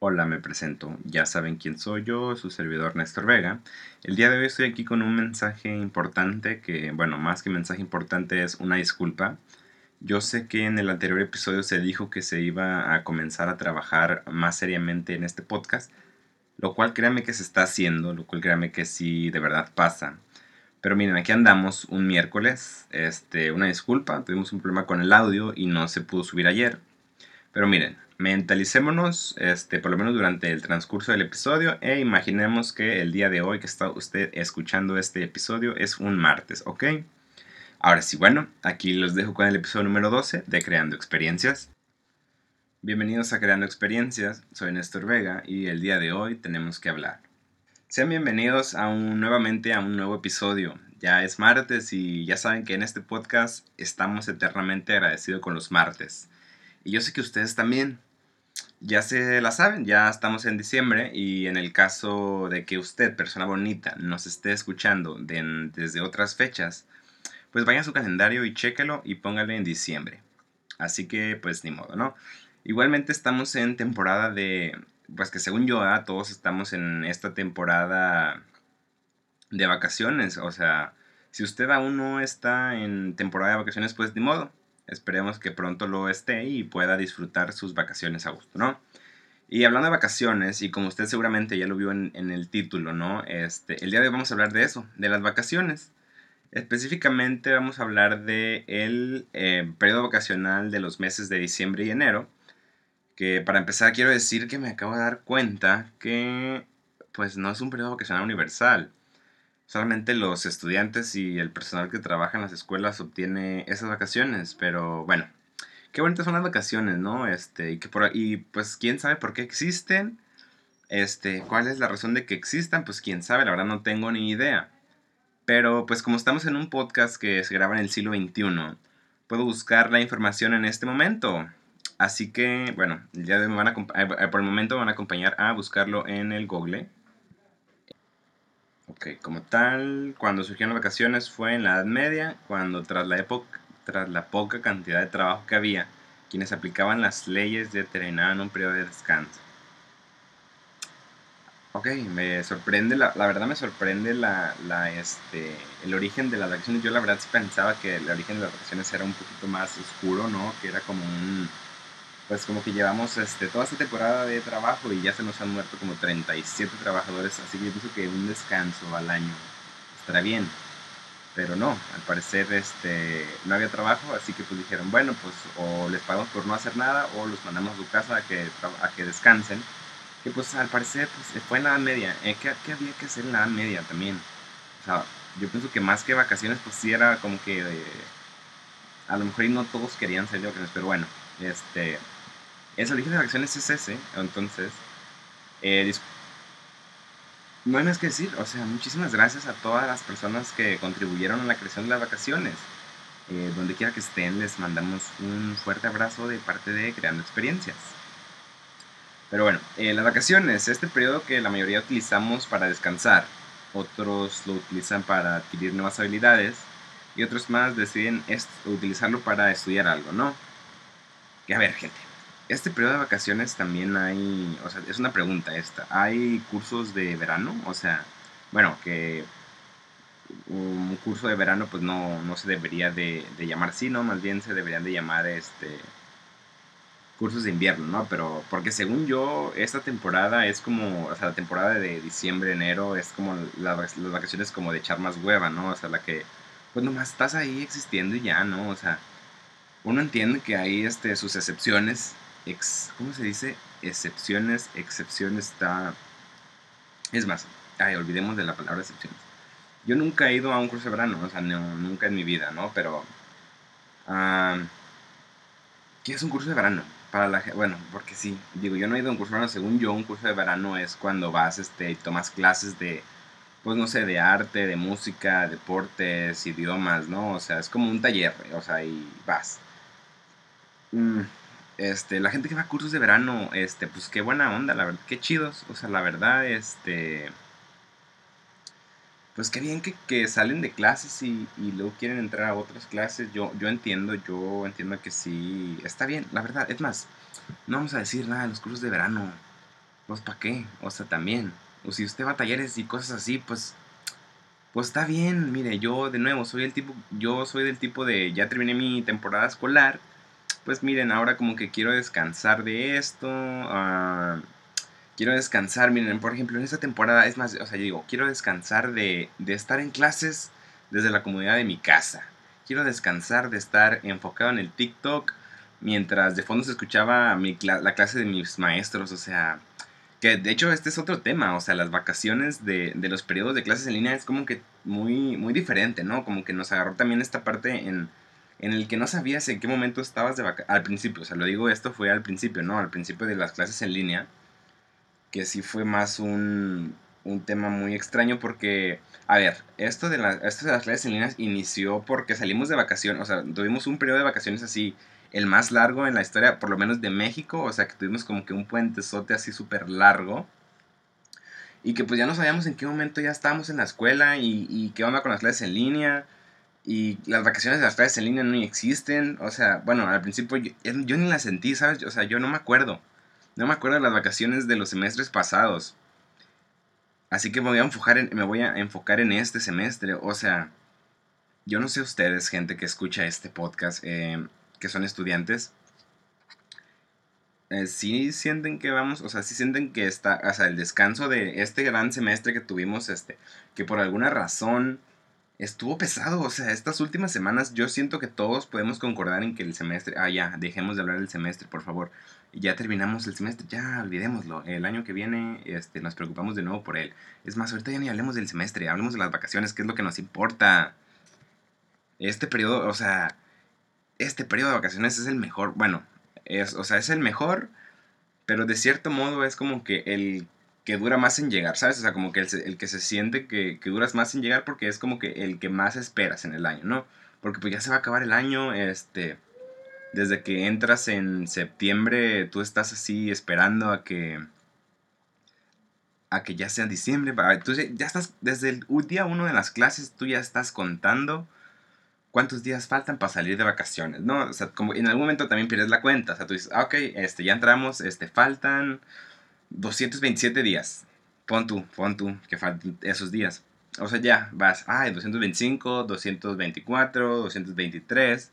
Hola, me presento. Ya saben quién soy yo, su servidor Néstor Vega. El día de hoy estoy aquí con un mensaje importante que, bueno, más que mensaje importante es una disculpa. Yo sé que en el anterior episodio se dijo que se iba a comenzar a trabajar más seriamente en este podcast, lo cual créanme que se está haciendo, lo cual créanme que sí de verdad pasa. Pero miren, aquí andamos un miércoles, este, una disculpa, tuvimos un problema con el audio y no se pudo subir ayer. Pero miren, mentalicémonos, este, por lo menos durante el transcurso del episodio, e imaginemos que el día de hoy que está usted escuchando este episodio es un martes, ¿ok? Ahora sí, bueno, aquí los dejo con el episodio número 12 de Creando Experiencias. Bienvenidos a Creando Experiencias, soy Néstor Vega y el día de hoy tenemos que hablar. Sean bienvenidos a un, nuevamente a un nuevo episodio. Ya es martes y ya saben que en este podcast estamos eternamente agradecidos con los martes. Y yo sé que ustedes también ya se la saben, ya estamos en diciembre y en el caso de que usted, persona bonita, nos esté escuchando desde otras fechas, pues vaya a su calendario y chéquelo y póngale en diciembre. Así que pues ni modo, ¿no? Igualmente estamos en temporada de, pues que según yo, ¿ah? todos estamos en esta temporada de vacaciones, o sea, si usted aún no está en temporada de vacaciones, pues ni modo. Esperemos que pronto lo esté y pueda disfrutar sus vacaciones a gusto, ¿no? Y hablando de vacaciones, y como usted seguramente ya lo vio en, el título, ¿no? Este, el día de hoy vamos a hablar de eso, de las vacaciones. Específicamente vamos a hablar de eh, periodo vacacional de los meses de diciembre y enero. Que para empezar quiero decir que me acabo de dar cuenta que pues no es un periodo vacacional universal. Solamente los estudiantes y el personal que trabaja en las escuelas obtiene esas vacaciones, pero bueno, qué bonitas son las vacaciones, ¿no? Este, y que por y pues quién sabe por qué existen. Este, ¿cuál es la razón de que existan? Pues quién sabe, la verdad no tengo ni idea. Pero pues como estamos en un podcast que se graba en el siglo XXI, puedo buscar la información en este momento. Así que, bueno, ya me van a, eh, por el momento me van a acompañar a buscarlo en el Google. Ok, como tal, cuando surgieron las vacaciones fue en la Edad Media, cuando tras la, época, tras la poca cantidad de trabajo que había, quienes aplicaban las leyes determinaban un periodo de descanso. Ok, me sorprende, la, la verdad me sorprende la, la, este, el origen de las vacaciones. Yo la verdad pensaba que el origen de las vacaciones era un poquito más oscuro, ¿no? Que era como un pues como que llevamos este, toda esta temporada de trabajo y ya se nos han muerto como 37 trabajadores, así que yo pienso que un descanso al año estará bien. Pero no, al parecer este, no había trabajo, así que pues dijeron, bueno, pues o les pagamos por no hacer nada o los mandamos a su casa a que, a que descansen. Que pues al parecer pues, fue en la edad media. Eh, ¿qué, ¿qué, había que hacer en la media también? O sea, yo pienso que más que vacaciones pues sí era como que... a lo mejor no todos querían salir de vacaciones, pero bueno, este el origen de vacaciones es ese, entonces, no hay más que decir, o sea, muchísimas gracias a todas las personas que contribuyeron a la creación de las vacaciones. Eh, donde quiera que estén, les mandamos un fuerte abrazo de parte de Creando Experiencias. Pero bueno, eh, las vacaciones, este periodo que la mayoría utilizamos para descansar, otros lo utilizan para adquirir nuevas habilidades y otros más deciden utilizarlo para estudiar algo, ¿no? Que a ver, gente, este periodo de vacaciones también hay, o sea, es una pregunta esta, ¿hay cursos de verano? O sea, bueno, que un curso de verano pues no, no se debería de, llamar así, ¿no? Más bien se deberían de llamar este cursos de invierno, ¿no? Pero porque según yo, esta temporada es como, o sea, la temporada de diciembre, enero, es como las, las vacaciones como de echar más hueva, ¿no? O sea, la que, pues nomás estás ahí existiendo y ya, ¿no? O sea, uno entiende que hay este, sus excepciones, ¿cómo se dice? Excepciones, excepciones está... Es más, ay, olvidemos de la palabra excepciones. Yo nunca he ido a un curso de verano, o sea, nunca en mi vida, ¿no? Pero... ¿Qué es un curso de verano? Para la bueno, porque sí, digo, yo no he ido a un curso de verano, según yo, un curso de verano es cuando vas este, y tomas clases de, pues no sé, de arte, de música, deportes, idiomas, ¿no? O sea, es como un taller, o sea, y vas. Mm, este, la gente que va a cursos de verano, este, pues qué buena onda, la verdad, qué chidos, o sea, la verdad, este, pues qué bien que, salen de clases y, luego quieren entrar a otras clases, yo, yo entiendo, yo entiendo que sí, está bien, la verdad, es más, no vamos a decir nada de los cursos de verano, pues ¿para qué? O sea, también. O si usted va a talleres y cosas así, pues pues está bien, mire, yo de nuevo soy el tipo yo soy del tipo de ya terminé mi temporada escolar, pues miren, ahora como que quiero descansar de esto, uh, quiero descansar, miren, por ejemplo, en esta temporada, es más, o sea, yo digo, quiero descansar de, de estar en clases desde la comodidad de mi casa. Quiero descansar de estar enfocado en el TikTok mientras de fondo se escuchaba mi, la clase de mis maestros, o sea, que de hecho este es otro tema, o sea, las vacaciones de, de, los periodos de clases en línea es como que muy, muy diferente, ¿no? Como que nos agarró también esta parte en, en el que no sabías en qué momento estabas de vacaciones. Al principio, o sea, lo digo, esto fue al principio, ¿no? Al principio de las clases en línea, que sí fue más un, un tema muy extraño porque, a ver, esto de, las clases en línea inició porque salimos de vacaciones, o sea, tuvimos un periodo de vacaciones así el más largo en la historia, por lo menos de México, o sea que tuvimos como que un puentezote así súper largo. Y que pues ya no sabíamos en qué momento ya estábamos en la escuela y, y, qué onda con las clases en línea. Y las vacaciones de las clases en línea no existen. O sea, bueno, al principio yo, ni las sentí, ¿sabes? O sea, yo no me acuerdo. No me acuerdo de las vacaciones de los semestres pasados. Así que me voy a enfocar en, me voy a enfocar en este semestre. O sea, yo no sé ustedes, gente que escucha este podcast. Eh, que son estudiantes, eh, sí sienten que vamos, o sea, sí sienten que está, o sea, el descanso de este gran semestre que tuvimos, este, que por alguna razón estuvo pesado, o sea, estas últimas semanas yo siento que todos podemos concordar en que el semestre, ah, ya, dejemos de hablar del semestre, por favor, ya terminamos el semestre, ya olvidémoslo, el año que viene, este, nos preocupamos de nuevo por él. Es más, ahorita ya ni hablemos del semestre, hablemos de las vacaciones, que es lo que nos importa. Este periodo, o sea, este periodo de vacaciones es el mejor, bueno, es, o sea, es el mejor, pero de cierto modo es como que el que dura más en llegar, ¿sabes? O sea, como que el, que se siente que, que, duras más en llegar porque es como que el que más esperas en el año, ¿no? Porque pues ya se va a acabar el año, este, desde que entras en septiembre, tú estás así esperando a que, a que ya sea diciembre, tú ya estás, desde el día uno de las clases, tú ya estás contando cuántos días faltan para salir de vacaciones, ¿no? O sea, como en algún momento también pierdes la cuenta, o sea, tú dices, ah, ok, este, ya entramos, este, faltan 227 días, pon tú, pon tú, que faltan esos días. O sea, ya vas, ay, 225, 224, 223.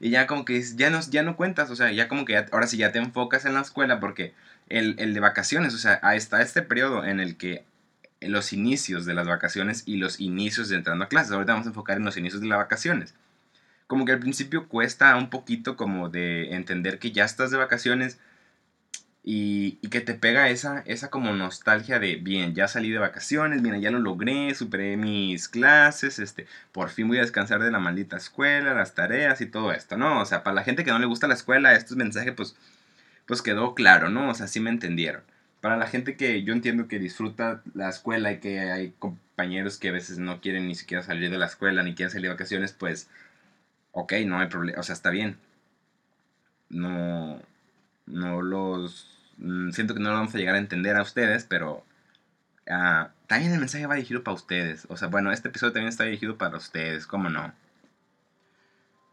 Y ya como que ya no, ya no cuentas, o sea, ya como que ahora sí ya te enfocas en la escuela porque el, el de vacaciones, o sea, está este periodo en el que los inicios de las vacaciones y los inicios de entrando a clases. Ahorita vamos a enfocar en los inicios de las vacaciones. Como que al principio cuesta un poquito como de entender que ya estás de vacaciones y, que te pega esa, esa como nostalgia de, bien, ya salí de vacaciones, bien, ya lo logré, superé mis clases, este, por fin voy a descansar de la maldita escuela, las tareas y todo esto, ¿no? O sea, para la gente que no le gusta la escuela, estos mensajes pues, pues quedó claro, ¿no? O sea, sí me entendieron para la gente que yo entiendo que disfruta la escuela y que hay compañeros que a veces no quieren ni siquiera salir de la escuela ni quieren salir de vacaciones, pues, ok, no hay problema, o sea, está bien. No, no los, mm, siento que no lo vamos a llegar a entender a ustedes, pero ah, también el mensaje va dirigido para ustedes. O sea, bueno, este episodio también está dirigido para ustedes, ¿cómo no?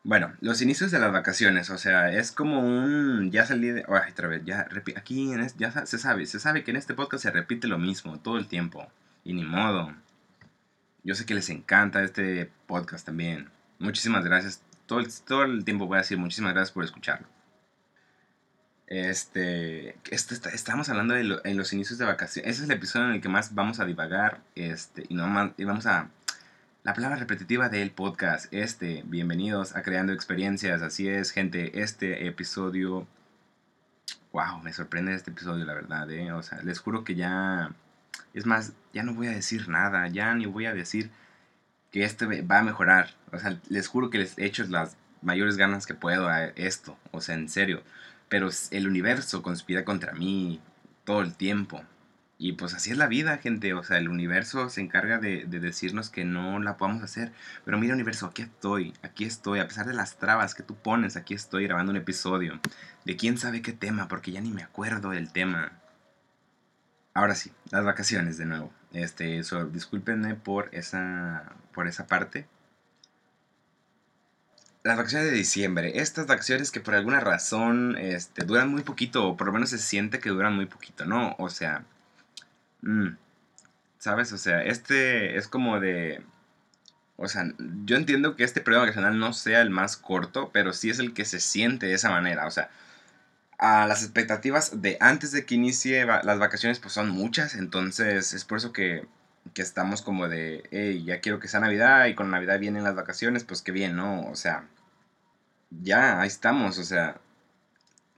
Bueno, los inicios de las vacaciones, o sea, es como un... Ya salí de... Otra vez, ya... Aquí en ya se sabe, se sabe que en este podcast se repite lo mismo todo el tiempo. Y ni modo. Yo sé que les encanta este podcast también. Muchísimas gracias. Todo todo el tiempo voy a decir muchísimas gracias por escucharlo. Este, este estamos hablando de en los inicios de vacaciones. Ese es el episodio en el que más vamos a divagar. Este, y, no más, y vamos a la palabra repetitiva del podcast, este, bienvenidos a Creando Experiencias, así es gente, este episodio, wow, me sorprende este episodio la verdad, ¿eh? o sea, les juro que ya, es más, ya no voy a decir nada, ya ni voy a decir que este va a mejorar, o sea, les juro que les he hecho las mayores ganas que puedo a esto, o sea, en serio, pero el universo conspira contra mí todo el tiempo, y pues así es la vida, gente. O sea, el universo se encarga de, decirnos que no la podamos hacer. Pero mira, universo, aquí estoy, aquí estoy. A pesar de las trabas que tú pones, aquí estoy grabando un episodio. De quién sabe qué tema, porque ya ni me acuerdo del tema. Ahora sí, las vacaciones de nuevo. Este, discúlpenme por esa, por esa parte. Las vacaciones de diciembre. Estas vacaciones que por alguna razón este, duran muy poquito, o por lo menos se siente que duran muy poquito, ¿no? O sea, mm, ¿sabes? O sea, este es como de... O sea, yo entiendo que este periodo vacacional no sea el más corto, pero sí es el que se siente de esa manera. O sea, a las expectativas de antes de que inicie las vacaciones pues son muchas, entonces es por eso que que estamos como de, hey, ya quiero que sea Navidad y con Navidad vienen las vacaciones, pues qué bien, ¿no? O sea, ya, ahí estamos, o sea,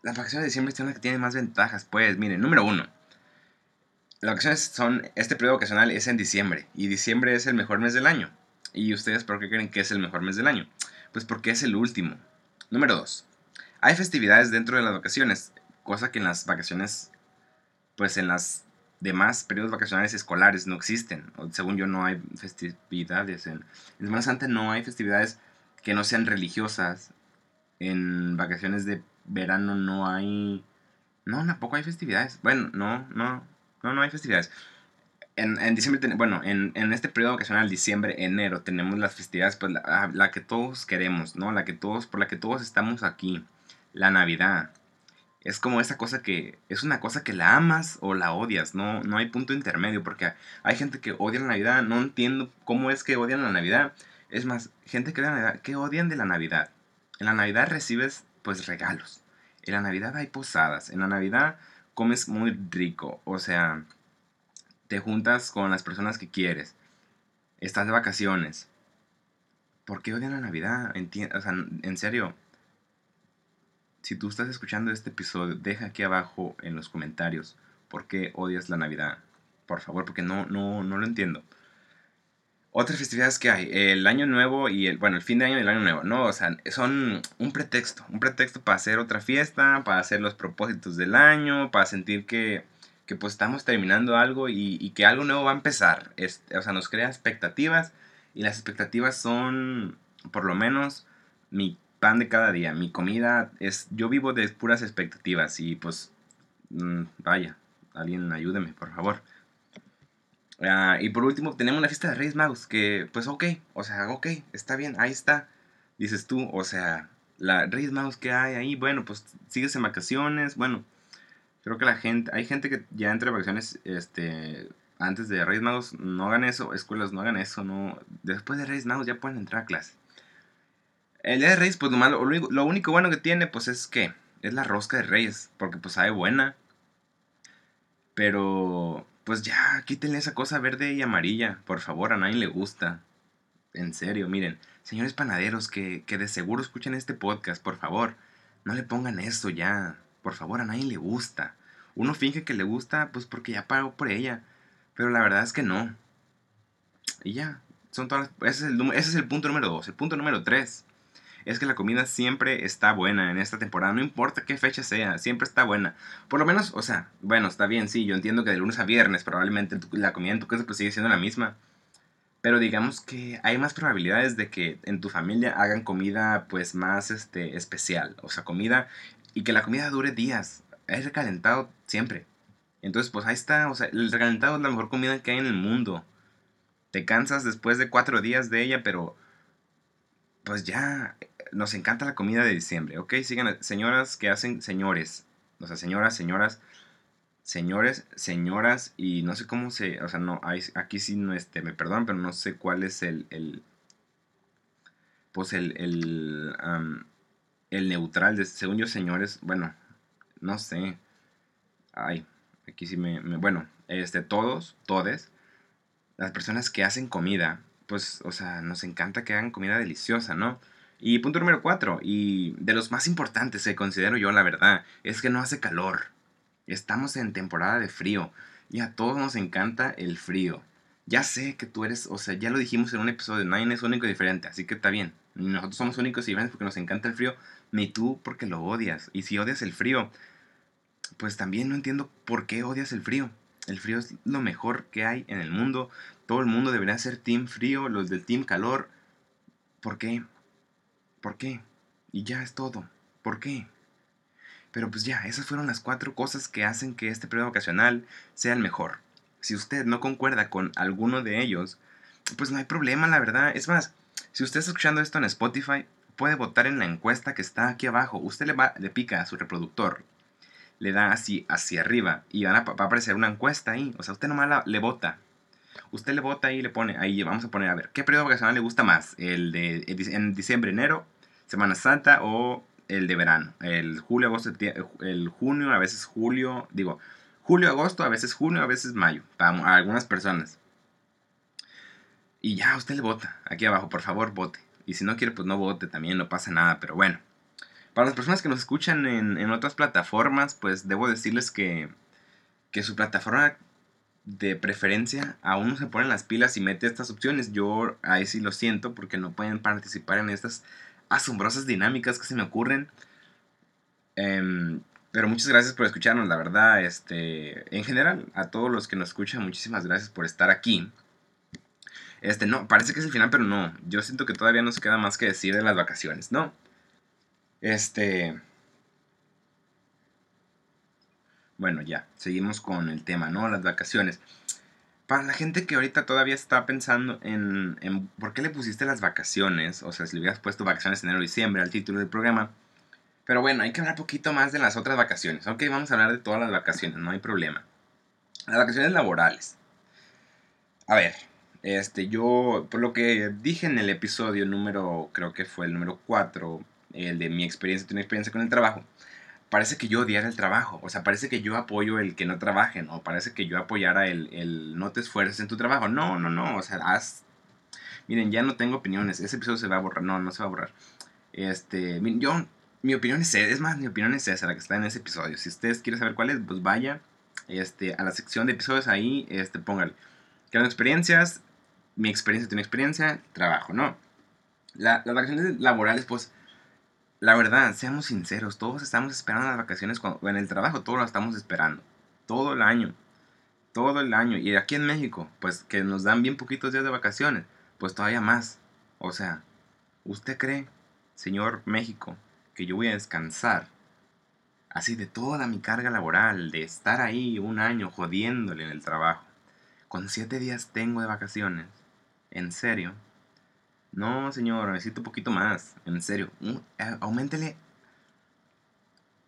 las vacaciones de diciembre tienen que tienen más ventajas, pues, miren, número uno, las vacaciones son, este periodo vacacional es en diciembre y diciembre es el mejor mes del año. ¿Y ustedes por qué creen que es el mejor mes del año? Pues porque es el último. Número dos, hay festividades dentro de las vacaciones, cosa que en las vacaciones, pues en las demás periodos vacacionales escolares no existen. Según yo, no hay festividades. En, en Semana Santa no hay festividades que no sean religiosas. En vacaciones de verano no hay. No, tampoco hay festividades. Bueno, no, no, no, no hay festividades. En, en diciembre, bueno, en, en, este periodo vacacional, diciembre, enero, tenemos las festividades, pues la, la, que todos queremos, ¿no? La que todos, por la que todos estamos aquí. La Navidad, es como esa cosa que es una cosa que la amas o la odias, no, no hay punto intermedio, porque hay gente que odia la Navidad, no entiendo cómo es que odian la Navidad. Es más, gente que odia la Navidad, ¿qué odian de la Navidad? En la Navidad recibes pues regalos. En la Navidad hay posadas. En la Navidad comes muy rico. O sea, te juntas con las personas que quieres. Estás de vacaciones. ¿Por qué odian la Navidad? sea, en serio, si tú estás escuchando este episodio, deja aquí abajo en los comentarios por qué odias la Navidad. Por favor, porque no, no, no lo entiendo. Otras festividades que hay, el año nuevo y el, bueno, el fin de año y el año nuevo, ¿no? O sea, son un pretexto, un pretexto para hacer otra fiesta, para hacer los propósitos del año, para sentir que, que pues estamos terminando algo y, y, que algo nuevo va a empezar. o sea, nos crea expectativas y las expectativas son, por lo menos, mi pan de cada día. Mi comida es, yo vivo de puras expectativas y pues, mm, vaya, alguien ayúdeme, por favor. Ah, y por último, tenemos la fiesta de Reyes Magos, que pues ok, o sea, ok, está bien, ahí está. Dices tú, o sea, la Reyes Magos que hay ahí, bueno, pues sigues en vacaciones, bueno, creo que la gente, hay gente que ya entre vacaciones, este, antes de Reyes Magos no hagan eso, escuelas no hagan eso, no, después de Reyes Magos ya pueden entrar a clase. El día de Reyes, pues lo, malo, lo único bueno que tiene, pues es que es la rosca de Reyes, porque pues sabe buena. Pero, pues ya, quítenle esa cosa verde y amarilla, por favor, a nadie le gusta. En serio, miren, señores panaderos que, que de seguro escuchen este podcast, por favor, no le pongan eso ya. Por favor, a nadie le gusta. Uno finge que le gusta, pues porque ya pagó por ella. Pero la verdad es que no. Y ya, son todas ese, es el, ese es el punto número dos. El punto número tres es que la comida siempre está buena en esta temporada, no importa qué fecha sea, siempre está buena. Por lo menos, o sea, bueno, está bien, sí, yo entiendo que de lunes a viernes probablemente la comida en tu casa pues sigue siendo la misma. Pero digamos que hay más probabilidades de que en tu familia hagan comida pues más este, especial, o sea, comida y que la comida dure días. Es recalentado siempre. Entonces, pues ahí está, o sea, el recalentado es la mejor comida que hay en el mundo. Te cansas después de cuatro días de ella, pero pues ya nos encanta la comida de diciembre, ¿ok? Sigan, señoras que hacen señores, o sea, señoras, señoras, señores, señoras, y no sé cómo se, o sea, no, hay, aquí sí no, este, me perdonan, pero no sé cuál es el, el pues el, el, el neutral, de, según yo, señores, bueno, no sé, ay, aquí sí me, me bueno, este, todos, todes, las personas que hacen comida, pues, o sea, nos encanta que hagan comida deliciosa, ¿no? Y punto número cuatro, y de los más importantes que considero yo, la verdad, es que no hace calor. Estamos en temporada de frío y a todos nos encanta el frío. Ya sé que tú eres, o sea, ya lo dijimos en un episodio, nadie es único y diferente, así que está bien. Nosotros somos únicos y diferentes porque nos encanta el frío, ni tú porque lo odias. Y si odias el frío, pues también no entiendo por qué odias el frío. El frío es lo mejor que hay en el mundo. Todo el mundo debería ser team frío, los del team calor. ¿Por qué? ¿Por qué? Y ya es todo. ¿Por qué? Pero pues ya, esas fueron las cuatro cosas que hacen que este periodo vacacional sea el mejor. Si usted no concuerda con alguno de ellos, pues no hay problema, la verdad. Es más, si usted está escuchando esto en Spotify, puede votar en la encuesta que está aquí abajo. Usted le, va, le pica a su reproductor, le da así hacia arriba y va a aparecer una encuesta ahí. O sea, usted nomás le vota. Usted le vota y le pone, ahí vamos a poner, a ver, ¿qué periodo vacacional le gusta más? ¿El de en diciembre, enero, Semana Santa o el de verano? El julio, agosto, el junio, a veces julio, digo, julio, agosto, a veces junio, a veces mayo, para algunas personas. Y ya, usted le vota, aquí abajo, por favor, vote. Y si no quiere, pues no vote, también no pasa nada, pero bueno. Para las personas que nos escuchan en, otras plataformas, pues debo decirles que, que su plataforma de preferencia aún no se ponen las pilas y mete estas opciones. Yo ahí sí lo siento porque no pueden participar en estas asombrosas dinámicas que se me ocurren. Em, pero muchas gracias por escucharnos, la verdad. Este, en general, a todos los que nos escuchan, muchísimas gracias por estar aquí. Este, no, parece que es el final, pero no. Yo siento que todavía nos queda más que decir de las vacaciones, ¿no? Este. Bueno, ya, seguimos con el tema, ¿no? Las vacaciones. Para la gente que ahorita todavía está pensando en, en por qué le pusiste las vacaciones, o sea, si le hubieras puesto vacaciones en enero diciembre al título del programa. Pero bueno, hay que hablar poquito más de las otras vacaciones. Ok, vamos a hablar de todas las vacaciones, no hay problema. Las vacaciones laborales. A ver, este, yo, por lo que dije en el episodio número, creo que fue el número 4, el de mi experiencia, tu experiencia con el trabajo, parece que yo odiara el trabajo, o sea, parece que yo apoyo el que no trabajen, o parece que yo apoyara el, el no te esfuerces en tu trabajo. No, no, no, o sea, haz... Miren, ya no tengo opiniones, ese episodio se va a borrar, no, no se va a borrar. Este, yo, mi opinión es, es más, mi opinión es esa, la que está en ese episodio. Si ustedes quieren saber cuál es, pues vaya este, a la sección de episodios ahí, este, póngale. Creando experiencias, mi experiencia, tu experiencia, trabajo, ¿no? las vacaciones laborales, pues, la verdad, seamos sinceros, todos estamos esperando las vacaciones cuando, en el trabajo, todos lo estamos esperando. Todo el año. Todo el año. Y aquí en México, pues que nos dan bien poquitos días de vacaciones, pues todavía más. O sea, ¿usted cree, señor México, que yo voy a descansar así de toda mi carga laboral, de estar ahí un año jodiéndole en el trabajo, con siete días tengo de vacaciones? ¿En serio? No, señor, necesito un poquito más. En serio. Eh, aumentele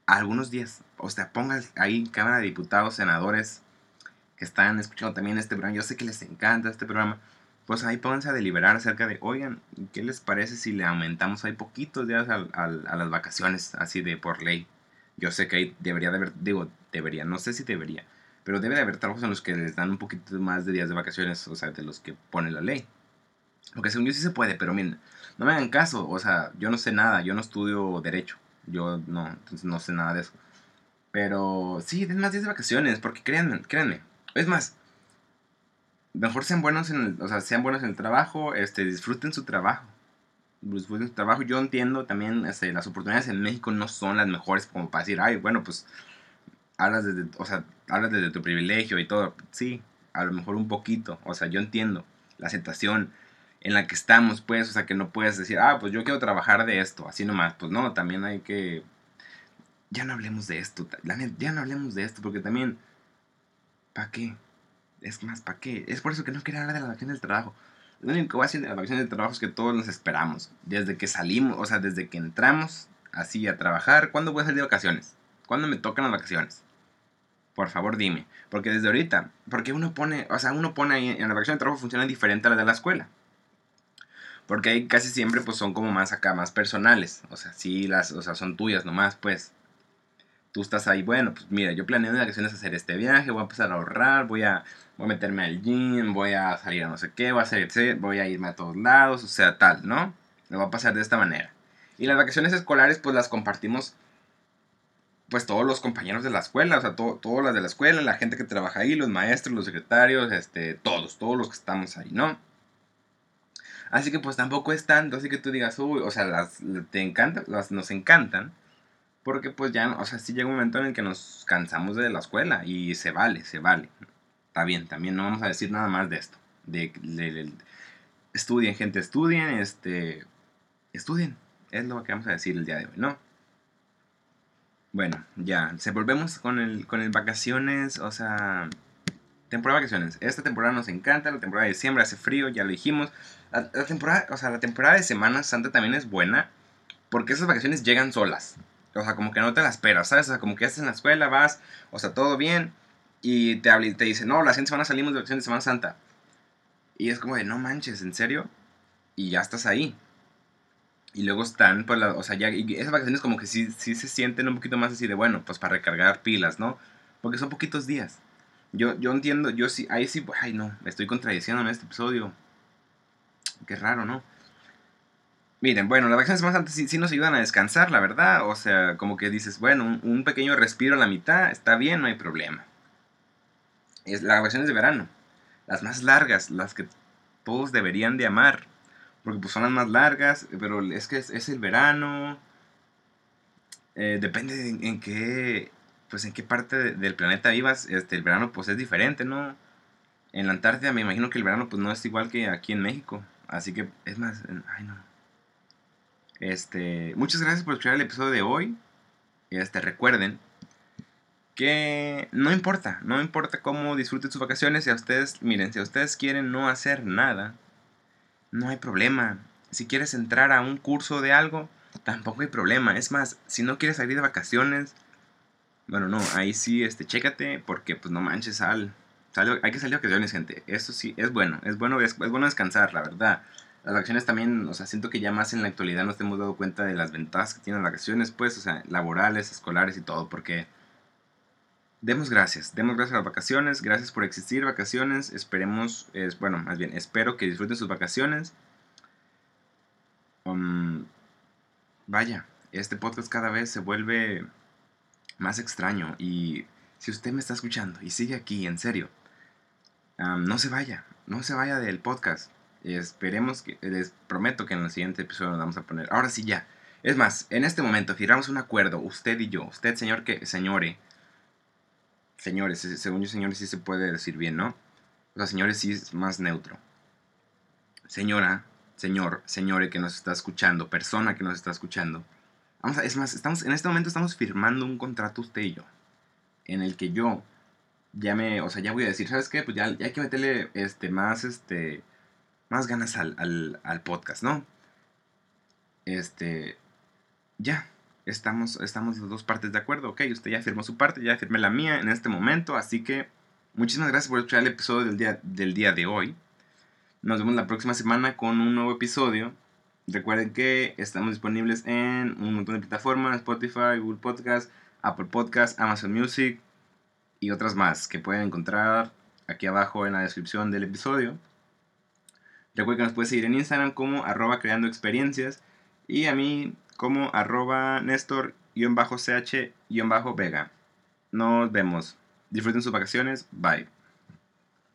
algunos días. O sea, ponga ahí Cámara de Diputados, senadores que están escuchando también este programa. Yo sé que les encanta este programa. Pues ahí pónganse a deliberar acerca de, oigan, ¿qué les parece si le aumentamos ahí poquitos días a, a las vacaciones, así de por ley? Yo sé que ahí debería de haber, digo, debería, no sé si debería, pero debe de haber trabajos en los que les dan un poquito más de días de vacaciones, o sea, de los que pone la ley. Porque según yo sí se puede, pero miren, no me hagan caso, o sea, yo no sé nada, yo no estudio derecho, yo no, entonces no sé nada de eso. Pero sí, den más días de vacaciones, porque créanme, créanme, es más, mejor sean buenos en el, o sea, sean buenos en el trabajo, este, disfruten su trabajo. Disfruten su trabajo. Yo entiendo también, este, las oportunidades en México no son las mejores como para decir, ay, bueno, pues hablas desde, o sea, hablas desde tu privilegio y todo. Sí, a lo mejor un poquito, o sea, yo entiendo la aceptación en la que estamos, pues, o sea, que no puedes decir, ah, pues yo quiero trabajar de esto, así nomás, pues no, también hay que, ya no hablemos de esto, ya no hablemos de esto, porque también, ¿para qué? Es más, ¿para qué? Es por eso que no quería hablar de la vacación del trabajo. Lo único que voy a decir de la vacación del trabajo es que todos nos esperamos, desde que salimos, o sea, desde que entramos así a trabajar, ¿cuándo voy a salir de vacaciones? ¿Cuándo me tocan las vacaciones? Por favor, dime. Porque desde ahorita, porque uno pone, o sea, uno pone ahí, en la vacación de trabajo funciona diferente a la de la escuela. Porque casi siempre pues son como más acá, más personales. O sea, sí, las, o sea, son tuyas nomás, pues. Tú estás ahí, bueno, pues mira, yo planeo de vacaciones hacer este viaje, voy a empezar a ahorrar, voy a, voy a meterme al gym, voy a salir a no sé qué, voy a hacer, voy a irme a todos lados, o sea, tal, ¿no? Me va a pasar de esta manera. Y las vacaciones escolares pues las compartimos pues todos los compañeros de la escuela, o sea, todas las de la escuela, la gente que trabaja ahí, los maestros, los secretarios, este, todos, todos los que estamos ahí, ¿no? Así que pues tampoco es tanto, así que tú digas, uy, o sea, las, te encantan, las, nos encantan, porque pues ya, o sea, sí llega un momento en el que nos cansamos de la escuela y se vale, se vale. Está bien, también no vamos a decir nada más de esto. De, estudien, gente, estudien, este, estudien, es lo que vamos a decir el día de hoy, ¿no? Bueno, ya, se volvemos con el, con el vacaciones, o sea, temporada de vacaciones. Esta temporada nos encanta, la temporada de diciembre hace frío, ya lo dijimos. La, temporada, o sea, la temporada de Semana Santa también es buena, Porque esas vacaciones llegan solas. O sea, como que no te las esperas, ¿sabes? O sea, como que estás en la escuela, vas, o sea, todo bien. Y te, habla, te dice, no, la siguiente semana salimos de vacaciones de Semana Santa. Y es como de, no manches, ¿en serio? Y ya estás ahí. Y luego están, pues, la, o sea, ya, y esas vacaciones como que sí, sí se sienten un poquito más así de, bueno, pues para recargar pilas, ¿no? Porque son poquitos días. Yo, yo entiendo, yo sí, ahí sí, ay no, me estoy contradiciendo en este episodio. Qué raro, ¿no? Miren, bueno, las vacaciones más antes sí, nos ayudan a descansar, la verdad. O sea, como que dices, bueno, un, un pequeño respiro a la mitad, está bien, no hay problema. Es las vacaciones de verano, las más largas, las que todos deberían de amar. Porque pues son las más largas, pero es que es, el verano. Eh, depende de en, qué pues en qué parte del planeta vivas, este, el verano pues es diferente, ¿no? En la Antártida me imagino que el verano pues no es igual que aquí en México. Así que es más, ay no. Este, muchas gracias por escuchar el episodio de hoy. Este, recuerden que no importa, no importa cómo disfruten sus vacaciones, si a ustedes, miren, si a ustedes quieren no hacer nada, no hay problema. Si quieres entrar a un curso de algo, tampoco hay problema. Es más, si no quieres salir de vacaciones, bueno, no, ahí sí, este, chécate, porque pues no manches, sal. Hay que salir de vacaciones, gente. Eso sí, es bueno, es bueno, es, bueno descansar, la verdad. Las vacaciones también, o sea, siento que ya más en la actualidad nos hemos dado cuenta de las ventajas que tienen las vacaciones, pues, o sea, laborales, escolares y todo, porque demos gracias, demos gracias a las vacaciones, gracias por existir, vacaciones, esperemos, es, bueno, más bien, espero que disfruten sus vacaciones. Um, vaya, este podcast cada vez se vuelve más extraño. Y si usted me está escuchando y sigue aquí, en serio, no se vaya, no se vaya del podcast. Esperemos que, les prometo que en el siguiente episodio nos vamos a poner. Ahora sí, ya. Es más, en este momento firmamos un acuerdo, usted y yo. Usted, señor, que, señore. Señores, según yo, señores, sí se puede decir bien, ¿no? O sea, señores, sí es más neutro. Señora, señor, señore que nos está escuchando, persona que nos está escuchando Vamos a, es más, estamos, en este momento estamos firmando un contrato usted y yo. En el que yo ya me, o sea, ya voy a decir, ¿sabes qué? Pues ya, hay que meterle este, más, este, más ganas al, al, podcast, ¿no? Este, ya, estamos, estamos las dos partes de acuerdo, ok, usted ya firmó su parte, ya firmé la mía en este momento, así que muchísimas gracias por escuchar el episodio del día, del día de hoy. Nos vemos la próxima semana con un nuevo episodio Recuerden que estamos disponibles en un montón de plataformas, Spotify, Google Podcast, Apple Podcast, Amazon Music y otras más que pueden encontrar aquí abajo en la descripción del episodio. Recuerden que nos pueden seguir en Instagram como arroba creando experiencias y a mí como arroba Néstor-ch-vega. Nos vemos. Disfruten sus vacaciones. Bye.